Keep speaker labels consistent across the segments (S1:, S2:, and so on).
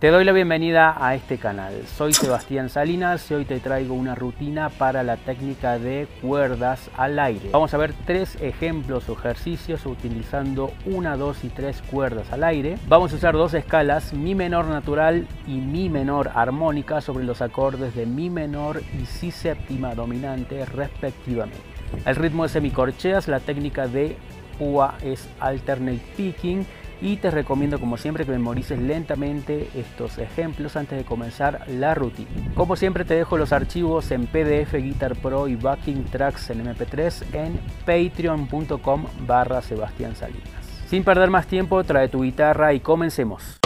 S1: Te doy la bienvenida a este canal. Soy Sebastián Salinas y hoy te traigo una rutina para la técnica de cuerdas al aire. Vamos a ver tres ejemplos o ejercicios utilizando una, dos y tres cuerdas al aire. Vamos a usar dos escalas, mi menor natural y mi menor armónica sobre los acordes de mi menor y si séptima dominante respectivamente. El ritmo es semicorcheas, la técnica de UA es alternate picking y te recomiendo como siempre que memorices lentamente estos ejemplos antes de comenzar la rutina. Como siempre te dejo los archivos en PDF, Guitar Pro y Backing Tracks en MP3 en patreon.com barra Sebastián Salinas. Sin perder más tiempo, trae tu guitarra y comencemos.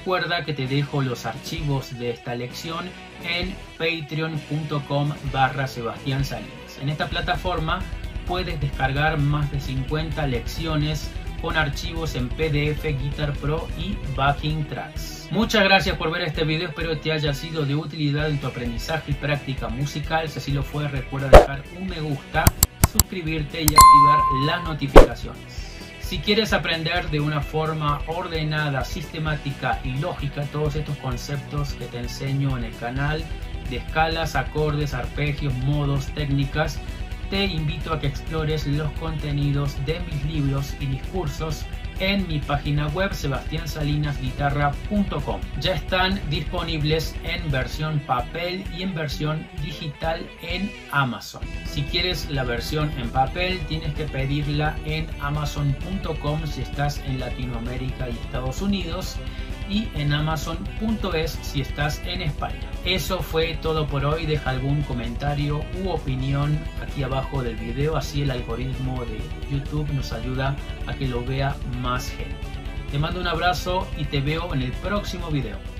S1: Recuerda que te dejo los archivos de esta lección en patreon.com barra Sebastián Salinas. En esta plataforma puedes descargar más de 50 lecciones con archivos en PDF, Guitar Pro y Backing Tracks. Muchas gracias por ver este video, espero te haya sido de utilidad en tu aprendizaje y práctica musical. Si así lo fue, recuerda dejar un me gusta, suscribirte y activar las notificaciones. Si quieres aprender de una forma ordenada, sistemática y lógica todos estos conceptos que te enseño en el canal, de escalas, acordes, arpegios, modos, técnicas, te invito a que explores los contenidos de mis libros y discursos en mi página web sebastiansalinasguitarra.com. Ya están disponibles en versión papel y en versión digital en Amazon. Si quieres la versión en papel, tienes que pedirla en amazon.com si estás en Latinoamérica y Estados Unidos y en amazon.es si estás en España. Eso fue todo por hoy. Deja algún comentario u opinión aquí abajo del video, así el algoritmo de YouTube nos ayuda a que lo vea más gente. Te mando un abrazo y te veo en el próximo video.